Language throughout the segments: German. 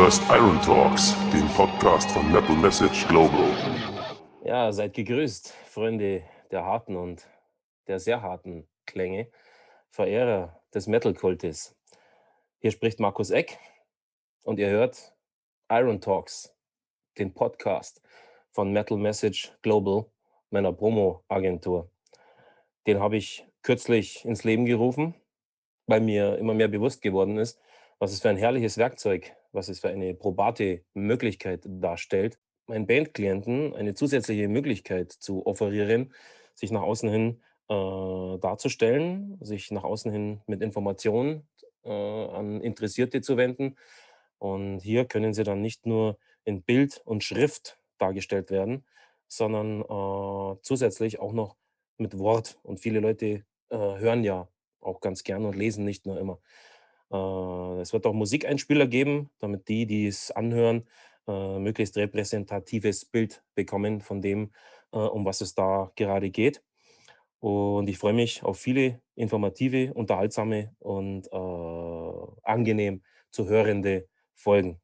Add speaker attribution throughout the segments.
Speaker 1: hörst Iron Talks, den Podcast von Metal Message Global.
Speaker 2: Ja, seid gegrüßt, Freunde der harten und der sehr harten Klänge, Verehrer des Metal-Kultes. Hier spricht Markus Eck und ihr hört Iron Talks, den Podcast von Metal Message Global, meiner Promo-Agentur. Den habe ich kürzlich ins Leben gerufen, weil mir immer mehr bewusst geworden ist, was es für ein herrliches Werkzeug, was es für eine probate Möglichkeit darstellt, meinen Bandklienten eine zusätzliche Möglichkeit zu offerieren, sich nach außen hin äh, darzustellen, sich nach außen hin mit Informationen äh, an Interessierte zu wenden. Und hier können sie dann nicht nur in Bild und Schrift dargestellt werden, sondern äh, zusätzlich auch noch mit Wort. Und viele Leute äh, hören ja auch ganz gerne und lesen nicht nur immer. Äh, es wird auch Musikeinspieler geben, damit die, die es anhören, äh, möglichst repräsentatives Bild bekommen von dem, äh, um was es da gerade geht. Und ich freue mich auf viele informative, unterhaltsame und äh, angenehm zu hörende Folgen.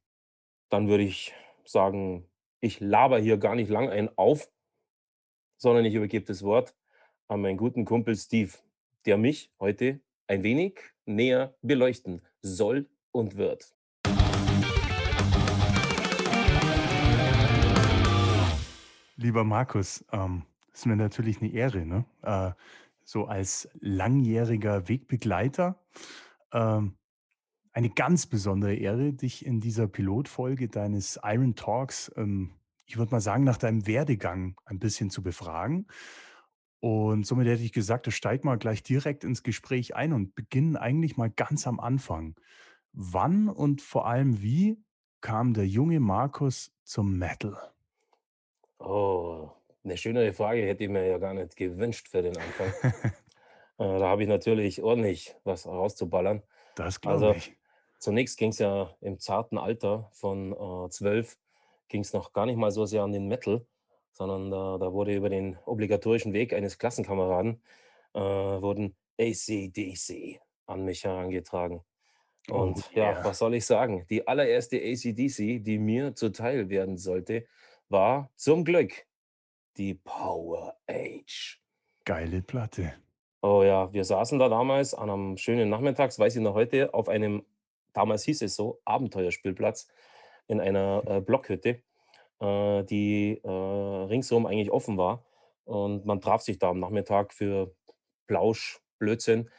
Speaker 2: Dann würde ich sagen, ich laber hier gar nicht lang ein auf, sondern ich übergebe das Wort an meinen guten Kumpel Steve, der mich heute ein wenig näher beleuchten soll und wird.
Speaker 3: Lieber Markus, ähm, ist mir natürlich eine Ehre, ne? Äh, so als langjähriger Wegbegleiter. Ähm, eine ganz besondere Ehre, dich in dieser Pilotfolge deines Iron Talks, ähm, ich würde mal sagen, nach deinem Werdegang ein bisschen zu befragen. Und somit hätte ich gesagt, steig mal gleich direkt ins Gespräch ein und beginnen eigentlich mal ganz am Anfang. Wann und vor allem wie kam der junge Markus zum Metal?
Speaker 2: Oh, eine schönere Frage hätte ich mir ja gar nicht gewünscht für den Anfang. Äh, da habe ich natürlich ordentlich was rauszuballern.
Speaker 3: Das glaube
Speaker 2: Also
Speaker 3: ich.
Speaker 2: zunächst ging es ja im zarten Alter von äh, 12, ging es noch gar nicht mal so sehr an den Metal, sondern da, da wurde über den obligatorischen Weg eines Klassenkameraden äh, wurden AC/DC an mich herangetragen.
Speaker 3: Oh
Speaker 2: Und ja,
Speaker 3: yeah.
Speaker 2: was soll ich sagen? Die allererste AC/DC, die mir zuteil werden sollte, war zum Glück die Power Age.
Speaker 3: Geile Platte.
Speaker 2: Oh ja, wir saßen da damals an einem schönen Nachmittags, weiß ich noch heute, auf einem, damals hieß es so, Abenteuerspielplatz in einer äh, Blockhütte, äh, die äh, ringsherum eigentlich offen war. Und man traf sich da am Nachmittag für Plausch, Blödsinn.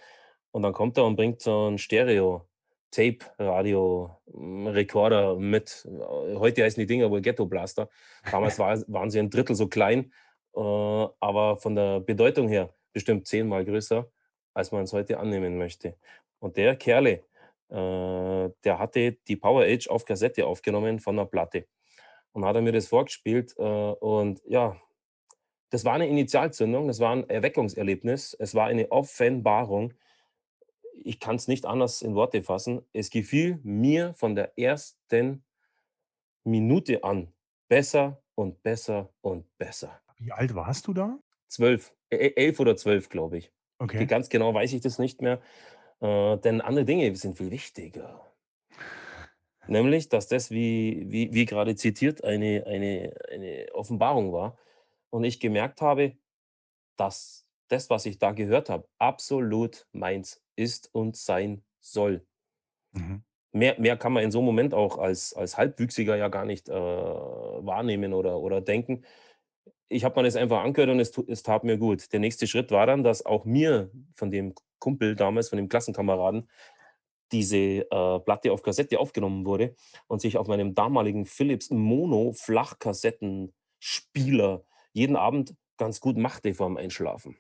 Speaker 2: Und dann kommt er und bringt so ein Stereo-Tape-Radio-Rekorder mit. Äh, Heute heißen die Dinger wohl Ghetto Blaster. Damals war, waren sie ein Drittel so klein, äh, aber von der Bedeutung her bestimmt zehnmal größer, als man es heute annehmen möchte. Und der Kerle, äh, der hatte die Power Age auf Kassette aufgenommen von einer Platte. Und hat er mir das vorgespielt. Äh, und ja, das war eine Initialzündung, das war ein Erweckungserlebnis, es war eine Offenbarung. Ich kann es nicht anders in Worte fassen. Es gefiel mir von der ersten Minute an besser und besser und besser.
Speaker 3: Wie alt warst du da?
Speaker 2: Zwölf, äh, elf oder zwölf, glaube ich.
Speaker 3: Okay.
Speaker 2: Ganz genau weiß ich das nicht mehr, äh, denn andere Dinge sind viel wichtiger. Nämlich, dass das, wie, wie, wie gerade zitiert, eine, eine, eine Offenbarung war. Und ich gemerkt habe, dass das, was ich da gehört habe, absolut meins ist und sein soll.
Speaker 3: Mhm.
Speaker 2: Mehr, mehr kann man in so einem Moment auch als, als Halbwüchsiger ja gar nicht äh, wahrnehmen oder, oder denken. Ich habe mir das einfach angehört und es, es tat mir gut. Der nächste Schritt war dann, dass auch mir von dem Kumpel damals, von dem Klassenkameraden, diese äh, Platte auf Kassette aufgenommen wurde und sich auf meinem damaligen Philips Mono Flachkassettenspieler jeden Abend ganz gut machte vorm Einschlafen.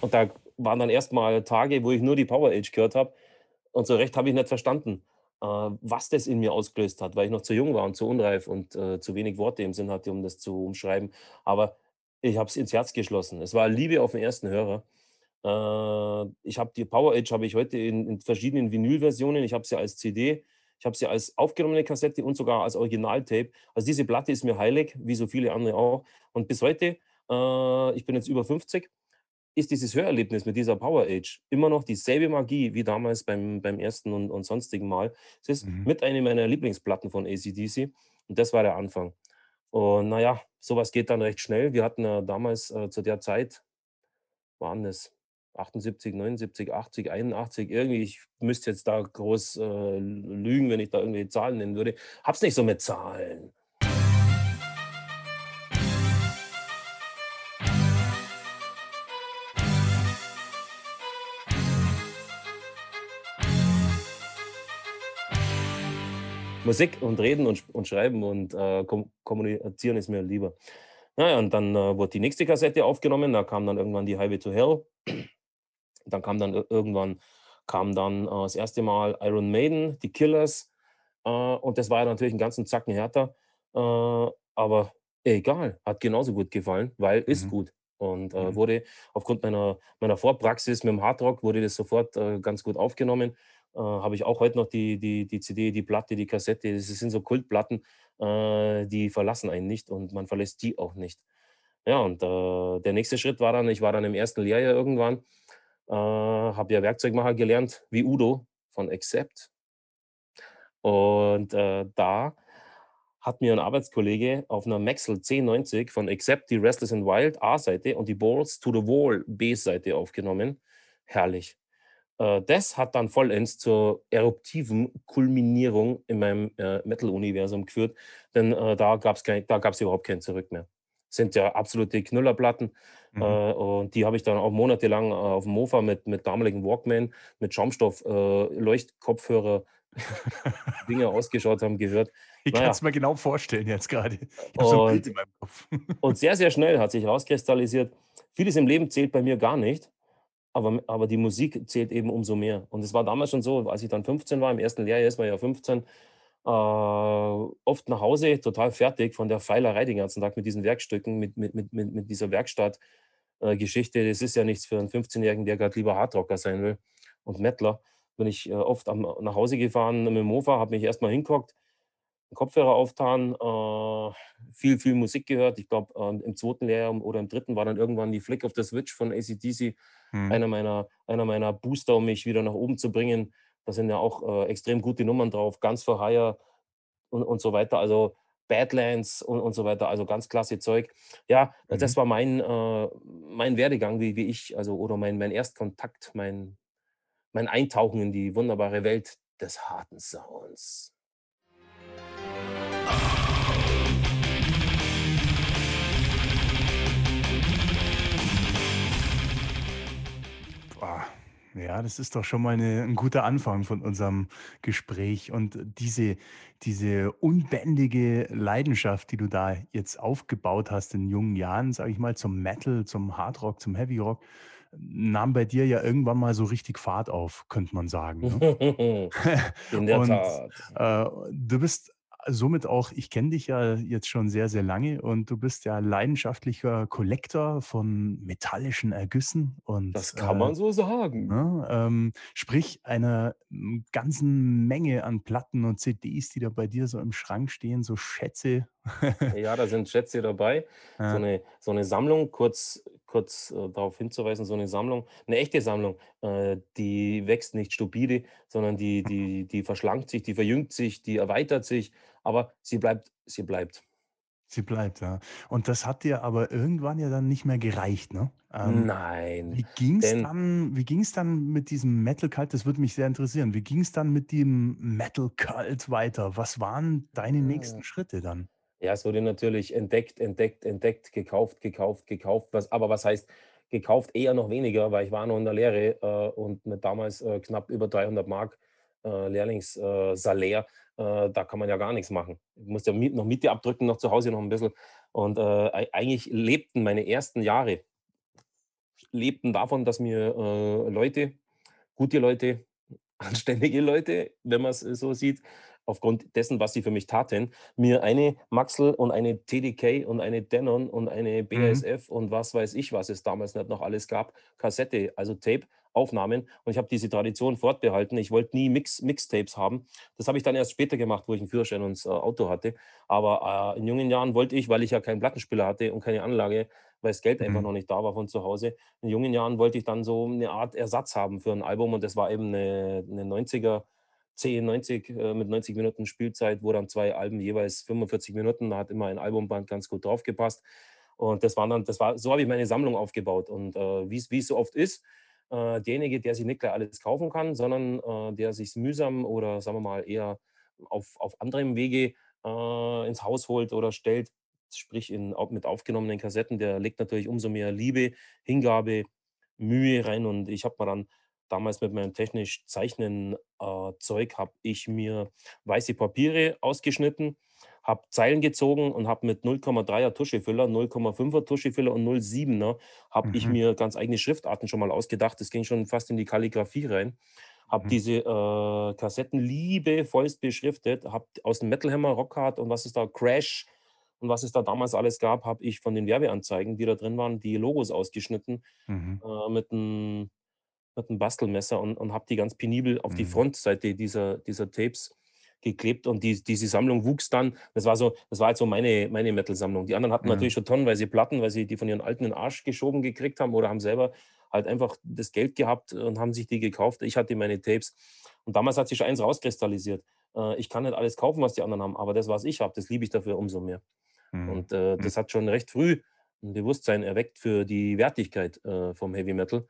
Speaker 2: Und da waren dann erstmal Tage, wo ich nur die Power Age gehört habe. Und so recht habe ich nicht verstanden, was das in mir ausgelöst hat, weil ich noch zu jung war und zu unreif und äh, zu wenig Worte im Sinn hatte, um das zu umschreiben. Aber ich habe es ins Herz geschlossen. Es war Liebe auf den ersten Hörer. Äh, ich habe die Power Age habe ich heute in, in verschiedenen Vinylversionen. Ich habe sie als CD, ich habe sie als aufgenommene Kassette und sogar als Originaltape. Also diese Platte ist mir heilig, wie so viele andere auch. Und bis heute äh, ich bin jetzt über 50, ist dieses Hörerlebnis mit dieser Power Age immer noch dieselbe Magie wie damals beim, beim ersten und, und sonstigen Mal. Es ist
Speaker 3: Mhm.
Speaker 2: mit einer meiner Lieblingsplatten von ACDC und das war der Anfang. Und naja, sowas geht dann recht schnell. Wir hatten ja damals äh, zu der Zeit, waren es 78, 79, 80, 81, irgendwie, ich müsste jetzt da groß äh, lügen, wenn ich da irgendwie Zahlen nennen würde. Hab's nicht so mit Zahlen. Musik und Reden und, und Schreiben und äh, kom kommunizieren ist mir lieber. Naja, und dann äh, wurde die nächste Kassette aufgenommen, da kam dann irgendwann die Highway to Hell. Dann kam dann ir- irgendwann kam dann äh, das erste Mal Iron Maiden, die Killers. Äh, und das war ja natürlich einen ganzen Zacken härter. Äh, aber egal, hat genauso gut gefallen, weil ist
Speaker 3: Mhm.
Speaker 2: gut. Und äh,
Speaker 3: Mhm.
Speaker 2: wurde aufgrund meiner, meiner Vorpraxis mit dem Hardrock wurde das sofort ganz gut aufgenommen. Äh, Habe ich auch heute noch die, die, die CD, die Platte, die Kassette. Das sind so Kultplatten, äh, die verlassen einen nicht und man verlässt die auch nicht. Ja, und äh, der nächste Schritt war dann, ich war dann im ersten Lehrjahr irgendwann, äh, habe ja Werkzeugmacher gelernt, wie Udo von Accept. Und äh, da hat mir ein Arbeitskollege auf einer Maxell C90 von Accept die Restless and Wild A-Seite und die Balls to the Wall B-Seite aufgenommen. Herrlich. Äh, das hat dann vollends zur eruptiven Kulminierung in meinem äh, Metal-Universum geführt, denn äh, da gab es da gab's überhaupt kein Zurück mehr. Sind ja absolute Knüllerplatten
Speaker 3: Mhm.
Speaker 2: äh, und die habe ich dann auch monatelang äh, auf dem Mofa mit, mit damaligen Walkman, mit Schaumstoff, äh, Leuchtkopfhörer, Dinge ausgeschaut haben, gehört.
Speaker 3: Ich
Speaker 2: Naja.
Speaker 3: kann es mir genau vorstellen jetzt gerade. So
Speaker 2: Und-
Speaker 3: Kopf.
Speaker 2: Und sehr, sehr schnell hat sich herauskristallisiert, vieles im Leben zählt bei mir gar nicht, aber, aber die Musik zählt eben umso mehr. Und es war damals schon so, als ich dann 15 war, im ersten Lehrjahr ist man ja 15, äh, oft nach Hause, total fertig von der Feilerei den ganzen Tag mit diesen Werkstücken, mit, mit, mit, mit, dieser Werkstatt-Geschichte. das ist ja nichts für einen 15-Jährigen, der gerade lieber Hardrocker sein will und Mettler. Bin ich äh, oft am, nach Hause gefahren mit dem Mofa, habe mich erstmal hinguckt, Kopfhörer auftan, äh, viel, viel Musik gehört. Ich glaube, äh, im zweiten Lehrjahr oder im dritten war dann irgendwann die Flick of the Switch von ACDC
Speaker 3: Mhm.
Speaker 2: einer, meiner, einer meiner Booster, um mich wieder nach oben zu bringen. Da sind ja auch äh, extrem gute Nummern drauf, ganz for Hire und, und so weiter. Also Badlands und, und so weiter, also ganz klasse Zeug. Ja, das
Speaker 3: Mhm.
Speaker 2: war mein, äh, mein Werdegang, wie, wie ich, also oder mein, mein Erstkontakt, mein, mein Eintauchen in die wunderbare Welt des harten Sounds.
Speaker 3: Ja, das ist doch schon mal 'ne 'n guter Anfang von unserem Gespräch. Und diese diese unbändige Leidenschaft, die du da jetzt aufgebaut hast in jungen Jahren, sage ich mal, zum Metal, zum Hardrock, zum Heavy Rock, nahm bei dir ja irgendwann mal so richtig Fahrt auf, könnte man sagen, ne?
Speaker 2: in der
Speaker 3: Und,
Speaker 2: Tat.
Speaker 3: Äh, du bist somit auch ich kenne dich ja jetzt schon sehr, sehr lange und du bist ja leidenschaftlicher Kollektor von metallischen Ergüssen und,
Speaker 2: Das kann
Speaker 3: äh,
Speaker 2: man so sagen.
Speaker 3: Ne, ähm, sprich einer ganzen Menge an Platten und CDs, die da bei dir so im Schrank stehen, so Schätze.
Speaker 2: Ja, da sind Schätze dabei. So
Speaker 3: Ja.
Speaker 2: eine, so eine Sammlung, kurz, kurz äh, darauf hinzuweisen, so eine Sammlung, eine echte Sammlung, äh, die wächst nicht stupide, sondern die, die, die verschlankt sich, die verjüngt sich, die erweitert sich, aber sie bleibt, sie bleibt.
Speaker 3: Sie bleibt, ja. Und das hat dir aber irgendwann ja dann nicht mehr gereicht, ne? Ähm,
Speaker 2: Nein.
Speaker 3: wie ging's
Speaker 2: denn-
Speaker 3: dann wie ging's dann mit diesem Metal-Cult? Das würde mich sehr interessieren. Wie ging's dann mit dem Metal-Cult weiter? Was waren deine
Speaker 2: Ah.
Speaker 3: nächsten Schritte dann?
Speaker 2: Ja, es wurde natürlich entdeckt, entdeckt, entdeckt, gekauft, gekauft, gekauft. Was, aber was heißt gekauft? Eher noch weniger, weil ich war noch in der Lehre äh, und mit damals äh, knapp über 300 Mark äh, Lehrlingssalär, äh, da kann man ja gar nichts machen. Ich musste ja Miet, noch Miete abdrücken, noch zu Hause noch ein bisschen. Und äh, ei- eigentlich lebten meine ersten Jahre lebten davon, dass mir äh, Leute, gute Leute, anständige Leute, wenn man es so sieht, aufgrund dessen, was sie für mich taten, mir eine Maxel und eine TDK und eine Denon und eine
Speaker 3: Mhm.
Speaker 2: BASF und was weiß ich, was es damals nicht noch alles gab, Kassette, also Tape, Aufnahmen. Und ich habe diese Tradition fortbehalten. Ich wollte nie Mix, Mixtapes haben. Das habe ich dann erst später gemacht, wo ich einen Führerschein und das äh, Auto hatte. Aber äh, in jungen Jahren wollte ich, weil ich ja keinen Plattenspieler hatte und keine Anlage, weil das Geld einfach
Speaker 3: Mhm.
Speaker 2: noch nicht da war von zu Hause. In jungen Jahren wollte ich dann so eine Art Ersatz haben für ein Album und das war eben eine, eine 90er 10, 90 äh, mit 90 Minuten Spielzeit, wo dann zwei Alben jeweils 45 Minuten, da hat immer ein Albumband ganz gut draufgepasst. Und das waren dann, das war, so habe ich meine Sammlung aufgebaut. Und äh, wie es so oft ist, äh, derjenige, der sich nicht gleich alles kaufen kann, sondern äh, der sich mühsam oder sagen wir mal eher auf, auf anderem Wege äh, ins Haus holt oder stellt, sprich in, mit aufgenommenen Kassetten, der legt natürlich umso mehr Liebe, Hingabe, Mühe rein. Und ich habe mir dann damals mit meinem technisch Zeichnen äh, Zeug, habe ich mir weiße Papiere ausgeschnitten, habe Zeilen gezogen und habe mit 0,3er Tuschefüller, 0,5er Tuschefüller und 0,7er habe ich
Speaker 3: Mhm.
Speaker 2: mir ganz eigene Schriftarten schon mal ausgedacht. Das ging schon fast in die Kalligrafie rein. Habe
Speaker 3: Mhm.
Speaker 2: diese äh, Kassetten liebevollst beschriftet, habe aus dem Metal Hammer, Rockhard und was es da, Crash und was es da damals alles gab, habe ich von den Werbeanzeigen, die da drin waren, die Logos ausgeschnitten
Speaker 3: Mhm.
Speaker 2: äh, mit einem mit 'n Bastelmesser und und habe die ganz penibel auf die
Speaker 3: Mhm.
Speaker 2: Frontseite dieser dieser Tapes geklebt und die diese Sammlung wuchs dann. Das war so das war halt so meine meine Metal-Sammlung. Die anderen hatten
Speaker 3: Ja.
Speaker 2: natürlich schon tonnenweise Platten, weil sie die von ihren Alten in den Arsch geschoben gekriegt haben oder haben selber halt einfach das Geld gehabt und haben sich die gekauft. Ich hatte meine Tapes. Und damals hat sich schon eins rauskristallisiert. Äh, ich kann nicht alles kaufen, was die anderen haben, aber das, was ich habe, das liebe ich dafür umso mehr.
Speaker 3: Mhm.
Speaker 2: Und, äh,
Speaker 3: Mhm.
Speaker 2: das hat schon recht früh 'n Bewusstsein erweckt für die Wertigkeit, äh, vom Heavy Metal,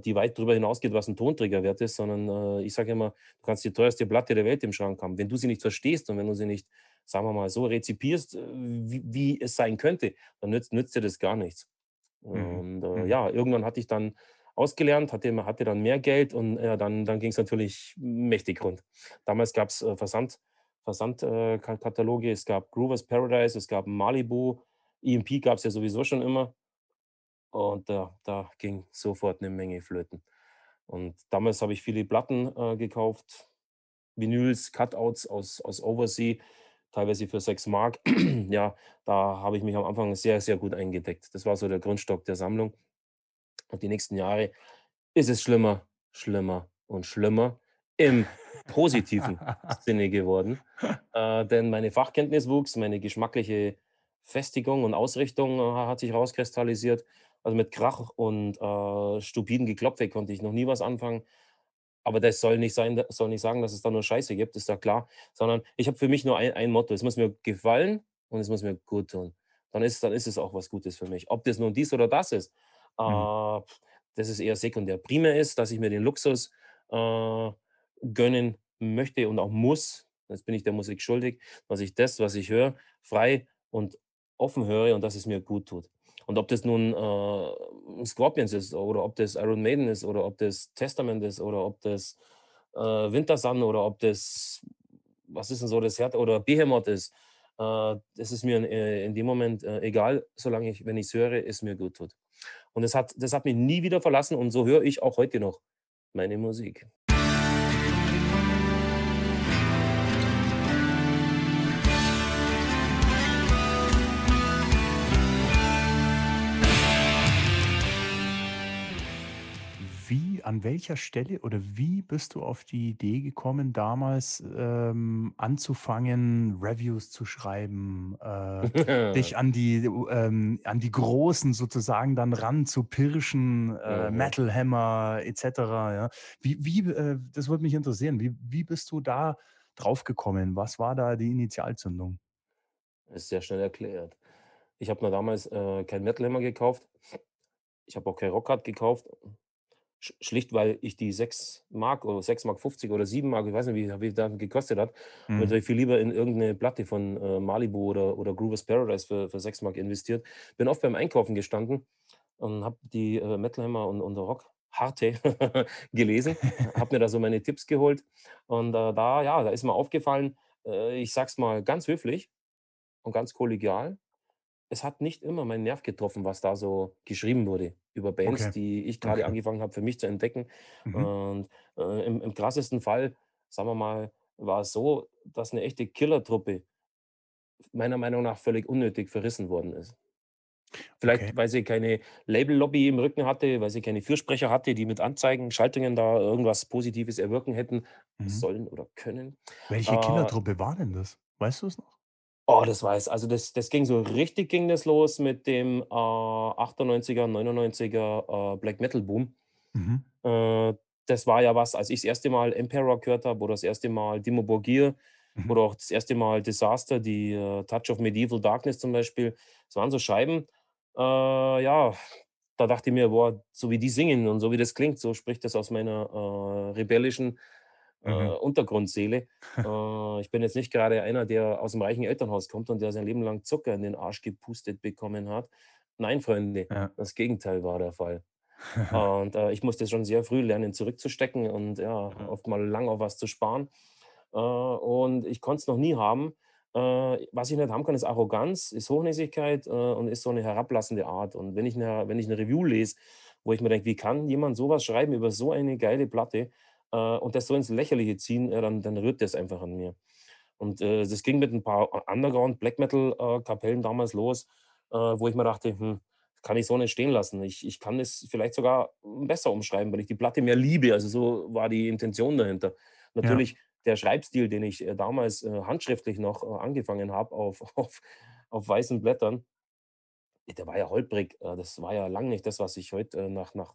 Speaker 2: die weit darüber hinausgeht, was 'n Tonträger wert ist, sondern, äh, ich sage immer: „Du kannst die teuerste Platte der Welt im Schrank haben. Wenn du sie nicht verstehst und wenn du sie nicht, sagen wir mal, so rezipierst, äh, wie wie es sein könnte, dann nützt nützt dir das gar nichts.“
Speaker 3: Mhm.
Speaker 2: Und, äh,
Speaker 3: Mhm.
Speaker 2: ja, irgendwann hatte ich dann ausgelernt, hatte hatte dann mehr Geld und, ja, dann dann ging's natürlich mächtig rund. Damals gab's, äh, Versand Versand äh, es gab Groovers Paradise, es gab Malibu, EMP gab's ja sowieso schon immer. Und da da ging sofort 'ne Menge flöten. Und damals habe ich viele Platten, äh, gekauft, Vinyls, Cutouts aus aus Oversea, teilweise für 6 Mark. Ja, da habe ich mich am Anfang sehr, sehr gut eingedeckt. Das war so der Grundstock der Sammlung. Und die nächsten Jahre ist es schlimmer, schlimmer und schlimmer im positiven Sinne geworden. Äh, denn meine Fachkenntnis wuchs, meine geschmackliche Festigung und Ausrichtung, äh, hat sich rauskristallisiert. Also, mit Krach und, äh, stupidem Geklopfe konnte ich noch nie was anfangen. Aber das soll nicht sein das soll nicht sagen, dass es da nur Scheiße gibt, ist ja klar. Sondern ich habe für mich nur ein ein Motto: Es muss mir gefallen und es muss mir gut tun. Dann ist dann ist es auch was Gutes für mich. Ob das nun dies oder das ist,
Speaker 3: Mhm.
Speaker 2: äh, das ist eher sekundär. Primär ist, dass ich mir den Luxus, äh, gönnen möchte und auch muss, das bin ich der Musik schuldig, dass ich das, was ich höre, frei und offen höre und dass es mir gut tut. Und ob das nun, äh, Scorpions ist oder ob das Iron Maiden ist oder ob das Testament ist oder ob das, äh, Wintersun oder ob das was ist denn so das Härte oder Behemoth ist. Äh, das ist mir in äh, in dem Moment, äh, egal, solange ich wenn ich's höre, es mir gut tut. Und das hat das hat mich nie wieder verlassen und so höre ich auch heute noch meine Musik.
Speaker 3: An welcher Stelle oder wie bist du auf die Idee gekommen, damals, ähm, anzufangen, Reviews zu schreiben, äh, dich an die ähm, an die Großen sozusagen dann ranzupirschen, äh,
Speaker 2: Mhm.
Speaker 3: Metal Hammer et cetera, ja? Wie wie, äh das würde mich interessieren. Wie wie bist du da drauf gekommen? Was war da die Initialzündung?
Speaker 2: Ist sehr schnell erklärt. Ich habe mir damals, äh, kein Metal Hammer gekauft. Ich habe auch kein Rockhard gekauft. Sch schlicht, weil ich die 6 Mark oder 6,50 oder 7 Mark, ich weiß nicht, wie wie dann gekostet hat, und
Speaker 3: Mhm.
Speaker 2: natürlich viel lieber in irgend 'ne Platte von, äh, Malibu oder oder Groovers Paradise für für 6 Mark investiert. Bin oft beim Einkaufen gestanden und habe die, äh, Metal Hammer und und Rockharte gelesen, habe mir da so meine Tipps geholt. Und, äh, da ja, da ist mir aufgefallen, äh, ich sage es mal ganz höflich und ganz kollegial, es hat nicht immer meinen Nerv getroffen, was da so geschrieben wurde über Bands,
Speaker 3: Okay.
Speaker 2: die ich grade
Speaker 3: Okay.
Speaker 2: angefangen habe, für mich zu entdecken.
Speaker 3: Mhm.
Speaker 2: Und, äh, im im krassesten Fall, sagen wir mal, war es so, dass eine echte Killertruppe meiner Meinung nach völlig unnötig verrissen worden ist.
Speaker 3: Okay.
Speaker 2: Vielleicht, weil sie keine Label-Lobby im Rücken hatte, weil sie keine Fürsprecher hatte, die mit Anzeigen, Schaltungen da irgendwas Positives erwirken hätten
Speaker 3: Mhm.
Speaker 2: sollen oder können.
Speaker 3: Welche
Speaker 2: Äh,
Speaker 3: Killertruppe war denn das? Weißt du es noch?
Speaker 2: Oh, das weiß also das das ging so richtig ging das los mit dem, äh, 98er, 99er, äh, Black Metal Boom.
Speaker 3: Mhm.
Speaker 2: Äh, das war ja was, als ich das erste Mal Emperor gehört habe oder das erste Mal Dimmu Borgir
Speaker 3: Mhm.
Speaker 2: oder auch das erste Mal Disaster, die, äh, Touch of Medieval Darkness zum Beispiel. Das waren so Scheiben, äh, ja, da dachte ich mir: „Boah, so wie die singen und so wie das klingt, so spricht das aus meiner, äh, rebellischen, äh,
Speaker 3: Mhm.
Speaker 2: Untergrundseele.“ Äh, ich bin jetzt nicht gerade einer, der aus aus'm reichen Elternhaus kommt und der sein Leben lang Zucker in den Arsch gepustet bekommen hat. Nein, Freunde,
Speaker 3: Ja.
Speaker 2: das Gegenteil war der Fall. Und, äh, ich musste schon sehr früh lernen, zurückzustecken und ja,
Speaker 3: Ja.
Speaker 2: oft mal lang auf was zu sparen. Äh, und ich konnte es noch nie haben. Äh, was ich nicht haben kann, ist Arroganz, ist Hochnäsigkeit, äh, und ist so eine herablassende Art. Und wenn ich 'ne wenn ich 'ne Review lese, wo ich mir denke: „Wie kann jemand so was schreiben über so eine geile Platte, äh, und das so ins Lächerliche ziehen?“ Ja, dann dann rührt das einfach an mir. Und, äh, das ging mit ein paar U Underground Black Metal, äh, Kapellen damals los, äh, wo ich mir dachte: „Hm, kann ich so nicht stehen lassen. Ich ich kann es vielleicht sogar besser umschreiben, weil ich die Platte mehr liebe.“ Also, so war die Intention dahinter.
Speaker 3: Ja.
Speaker 2: Natürlich der Schreibstil, den ich, äh, damals, äh, handschriftlich noch, äh, angefangen habe auf auf auf weißen Blättern, der war ja holprig. Äh, das war ja lang nicht das, was ich heute, äh, nach nach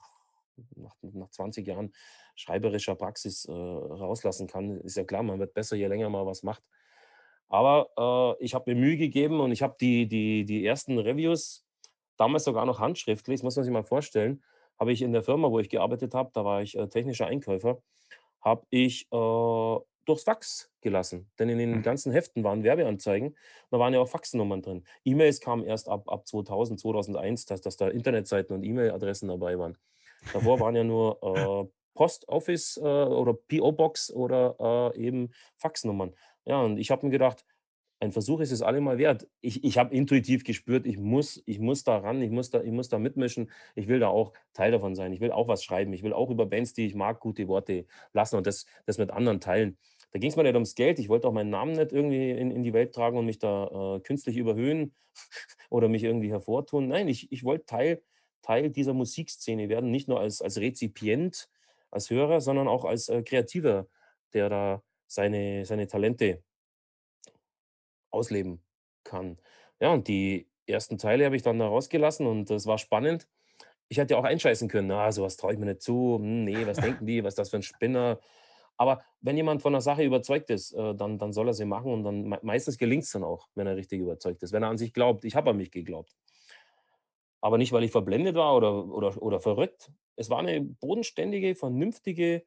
Speaker 2: nach nach 20 Jahren schreiberischer Praxis, äh, rauslassen kann. Ist ja klar, man wird besser, je länger man was macht. Aber, äh, ich habe mir Mühe gegeben und ich habe die die die ersten Reviews damals sogar noch handschriftlich, das muss man sich mal vorstellen, habe ich in der Firma, wo ich gearbeitet habe, da war ich, äh, technischer Einkäufer, habe ich, äh, durchs Fax gelassen. Denn in den
Speaker 3: Mhm.
Speaker 2: ganzen Heften waren Werbeanzeigen, da waren ja auch Faxnummern drin. E-Mails kamen erst ab ab 2000, 2001, dass dass da Internetseiten und E-Mail-Adressen dabei waren. Davor waren ja nur, äh, Post Office, äh, oder PO Box oder, äh, eben Faxnummern. Ja, und ich habe mir gedacht: „Ein Versuch ist es allemal wert.“ Ich ich habe intuitiv gespürt, ich muss ich muss da ran, ich muss da ich muss da mitmischen. Ich will da auch Teil davon sein. Ich will auch was schreiben. Ich will auch über Bands, die ich mag, gute Worte lassen und das das mit anderen teilen. Da ging es mir nicht ums Geld. Ich wollte auch meinen Namen nicht irgendwie in in die Welt tragen und mich da, äh, künstlich überhöhen oder mich irgendwie hervortun. Nein, ich ich wollte Teil Teil dieser Musikszene werden, nicht nur als als Rezipient, als Hörer, sondern auch als, äh, Kreativer, der da seine seine Talente ausleben kann. Ja, und die ersten Teile habe ich dann da rausgelassen und das war spannend. Ich hätte ja auch einscheißen können: „Ah, so was traue ich mir nicht zu. Hm, ne, was denken die? Was ist das für ein Spinner?“ Aber wenn jemand von der Sache überzeugt ist, äh, dann dann soll er sie machen und dann mei meistens gelingt's dann auch, wenn er richtig überzeugt ist, wenn er an sich glaubt. Ich habe an mich geglaubt. Aber nicht, weil ich verblendet war oder oder oder verrückt. Es war eine bodenständige, vernünftige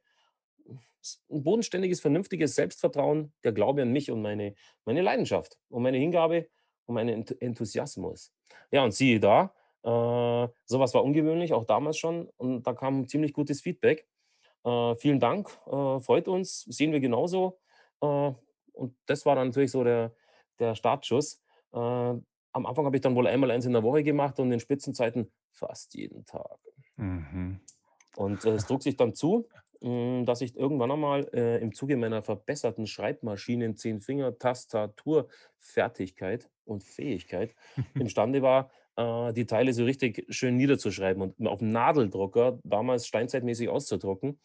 Speaker 2: s 'n bodenständiges, vernünftiges Selbstvertrauen, der Glaube an mich und meine meine Leidenschaft und meine Hingabe und meinen Enth Enthusiasmus. Ja, und siehe da, äh, so war ungewöhnlich, auch damals schon und da kam ziemlich gutes Feedback. Äh, vielen Dank, äh, freut uns, sehen wir genauso. Äh, und das war dann natürlich so der der Startschuss. Am Anfang habe ich dann wohl einmal eins in der Woche gemacht und in Spitzenzeiten fast jeden Tag.
Speaker 3: Mhm.
Speaker 2: Und, äh, es trug sich dann zu, hm, dass ich irgendwann einmal, äh, im Zuge meiner verbesserten Schreibmaschinen Zehnfinger-Tastaturfertigkeit und Fähigkeit imstande war, äh, die Teile so richtig schön niederzuschreiben und auf 'n Nadeldrucker damals steinzeitmäßig auszudrucken.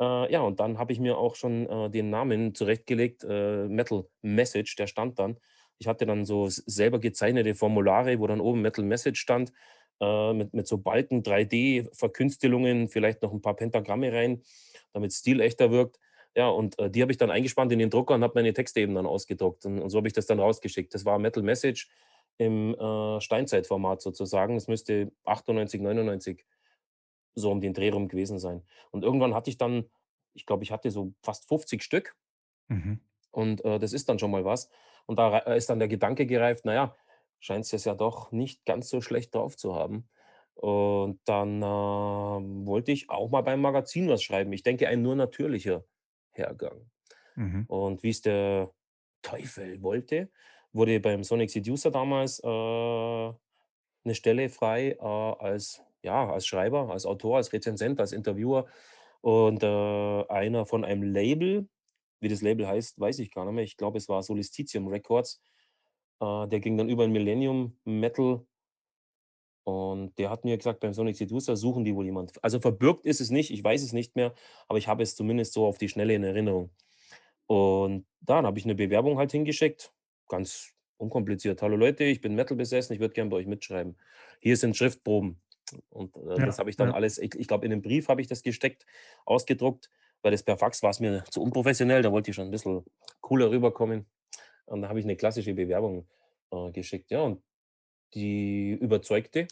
Speaker 2: Äh, ja, und dann habe ich mir auch schon, äh, den Namen zurechtgelegt, äh, Metal Message, der stand dann. Ich hatte dann so selber gezeichnete Formulare, wo dann oben Metal Message stand, äh, mit mit so Balken, 3D-Verkünstelungen, vielleicht noch ein paar Pentagramme rein, damit's stilechter wirkt. Ja, und, äh, die habe ich dann eingespannt in den Drucker und habe meine Texte eben dann ausgedruckt und und so habe ich das dann rausgeschickt. Das war Metal Message im, äh, Steinzeitformat sozusagen. Es müsste 98, 99 so um den Dreh rum gewesen sein. Und irgendwann hatte ich dann ich glaube, ich hatte so fast 50 Stück
Speaker 3: Mhm.
Speaker 2: und, äh, das ist dann schon mal was. Und da rei ist dann der Gedanke gereift: „Na ja, scheinst es ja doch nicht ganz so schlecht drauf zu haben.“ Und dann, ähm, wollte ich auch mal beim Magazin was schreiben. Ich denke, ein nur natürlicher Hergang.
Speaker 3: Mhm.
Speaker 2: Und wie es der Teufel wollte, wurde beim Sonic Seducer damals, äh, 'ne Stelle frei, äh, als ja, als Schreiber, als Autor, als Rezensent, als Interviewer und, äh, einer von einem Label Wie das Label heißt, weiß ich gar nicht mehr. Ich glaube, es war Solistitium Records. Äh, der ging dann über ein Millennium Metal und der hat mir gesagt, beim Sonic Seducer suchen die wohl jemand. Also verbürgt ist es nicht, ich weiß es nicht mehr, aber ich habe es zumindest so auf die Schnelle in Erinnerung. Und dann habe ich eine Bewerbung halt hingeschickt, ganz unkompliziert. Hallo Leute, ich bin Metal besessen, ich würde gerne bei euch mitschreiben. Hier sind Schriftproben. Und äh,
Speaker 3: Ja,
Speaker 2: das habe ich dann
Speaker 3: ja.
Speaker 2: alles, ich, ich glaube, in den Brief habe ich das gesteckt, ausgedruckt, weil das per Fax war es mir zu unprofessionell, da wollte ich schon ein bisschen cooler rüberkommen. Und da habe ich eine klassische Bewerbung äh, geschickt. Ja, und die überzeugte.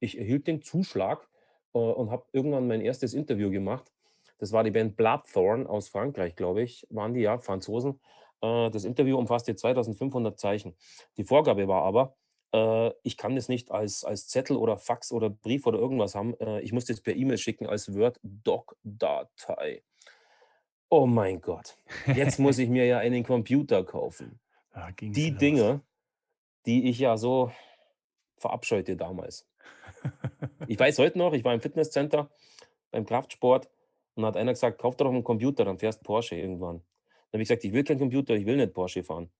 Speaker 2: Ich erhielt den Zuschlag äh, und habe irgendwann mein erstes Interview gemacht. Das war die Band Bloodthorn aus Frankreich, glaube ich, waren die ja, Franzosen. Äh, das Interview umfasste 2500 Zeichen. Die Vorgabe war aber, äh, ich kann das nicht als, als Zettel oder Fax oder Brief oder irgendwas haben. Äh, ich muss das per E-Mail schicken als Word-Doc-Datei. Oh mein Gott, jetzt muss ich mir ja einen Computer kaufen.
Speaker 3: Ging's
Speaker 2: Die
Speaker 3: los.
Speaker 2: Dinge, die ich ja so verabscheute damals. Ich weiß heute noch, ich war im Fitnesscenter beim Kraftsport und hat einer gesagt, kauf doch einen Computer, dann fährst Porsche irgendwann. Dann habe ich gesagt, ich will keinen Computer, ich will nicht Porsche fahren.